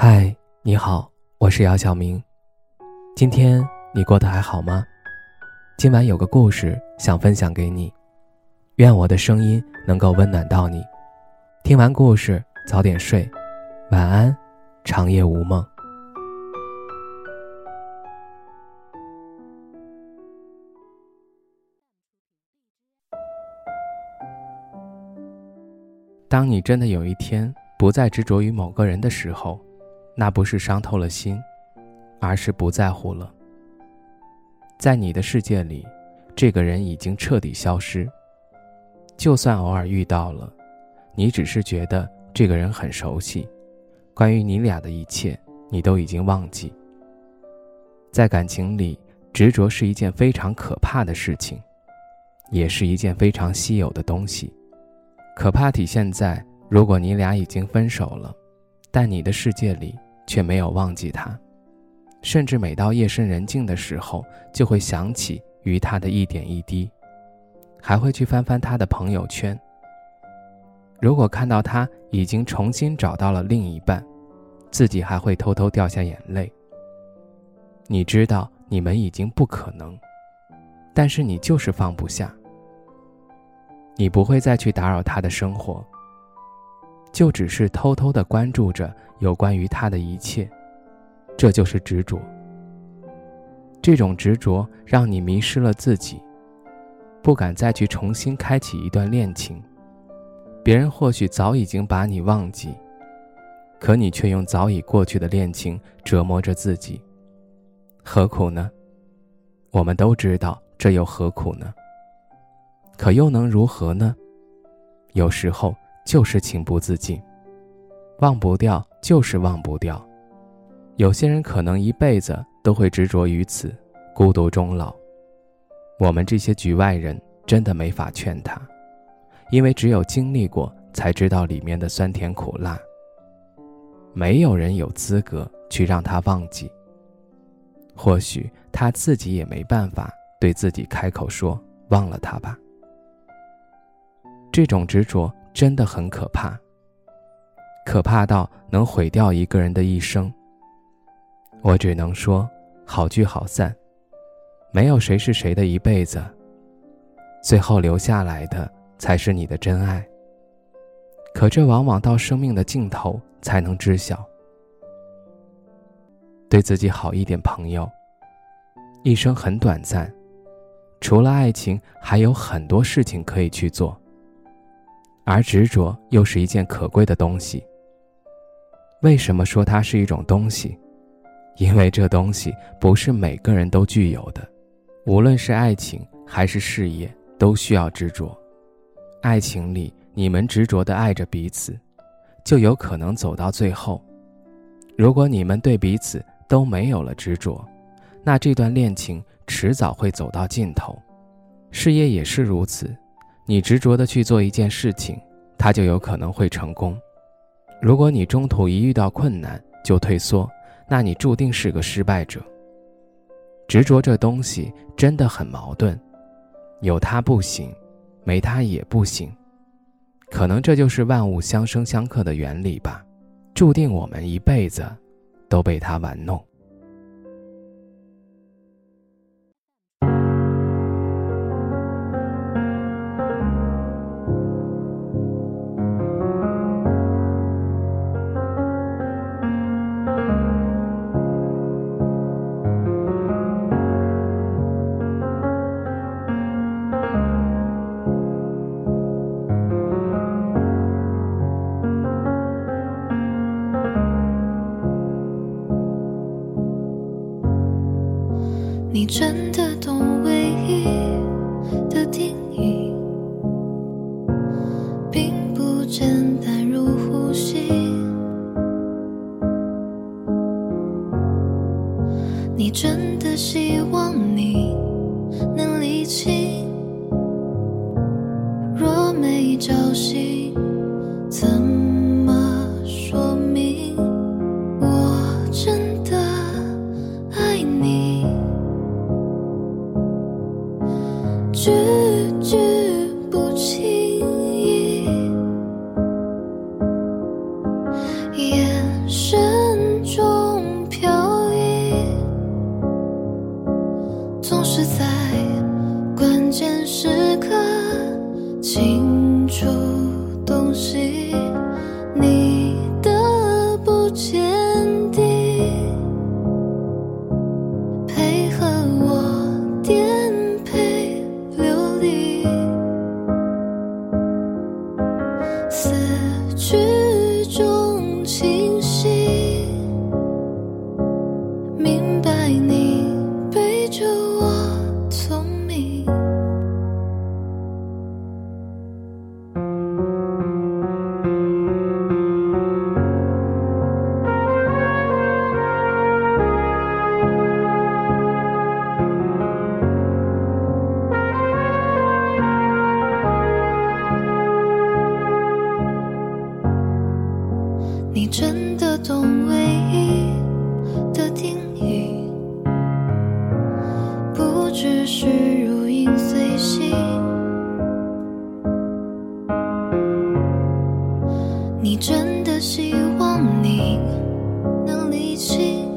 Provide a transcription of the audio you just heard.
嗨，你好，我是姚晓明。今天你过得还好吗？今晚有个故事想分享给你，愿我的声音能够温暖到你。听完故事早点睡，晚安，长夜无梦。当你真的有一天不再执着于某个人的时候，那不是伤透了心，而是不在乎了。在你的世界里，这个人已经彻底消失。就算偶尔遇到了，你只是觉得这个人很熟悉，关于你俩的一切，你都已经忘记。在感情里，执着是一件非常可怕的事情，也是一件非常稀有的东西。可怕体现在，如果你俩已经分手了，但你的世界里。却没有忘记他，甚至每到夜深人静的时候，就会想起与他的一点一滴，还会去翻翻他的朋友圈。如果看到他已经重新找到了另一半，自己还会偷偷掉下眼泪。你知道你们已经不可能，但是你就是放不下。你不会再去打扰他的生活。就只是偷偷的关注着有关于他的一切，这就是执着。这种执着让你迷失了自己，不敢再去重新开启一段恋情。别人或许早已经把你忘记，可你却用早已过去的恋情折磨着自己，何苦呢？我们都知道这又何苦呢？可又能如何呢？有时候。就是情不自禁，忘不掉就是忘不掉。有些人可能一辈子都会执着于此，孤独终老。我们这些局外人真的没法劝他，因为只有经历过才知道里面的酸甜苦辣。没有人有资格去让他忘记。或许他自己也没办法对自己开口说忘了他吧。这种执着。真的很可怕，可怕到能毁掉一个人的一生。我只能说，好聚好散，没有谁是谁的一辈子，最后留下来的才是你的真爱。可这往往到生命的尽头才能知晓。对自己好一点，朋友。一生很短暂，除了爱情，还有很多事情可以去做。而执着又是一件可贵的东西。为什么说它是一种东西？因为这东西不是每个人都具有的。无论是爱情还是事业，都需要执着。爱情里，你们执着的爱着彼此，就有可能走到最后。如果你们对彼此都没有了执着，那这段恋情迟早会走到尽头。事业也是如此。你执着的去做一件事情，它就有可能会成功。如果你中途一遇到困难就退缩，那你注定是个失败者。执着这东西真的很矛盾，有它不行，没它也不行。可能这就是万物相生相克的原理吧，注定我们一辈子都被它玩弄。真的懂唯一的定义，并不简单如呼吸。你真的希望你东西，你的不坚定，配合我颠沛流离。死去。你真的懂唯一的定义，不只是如影随形。你真的希望你能理清。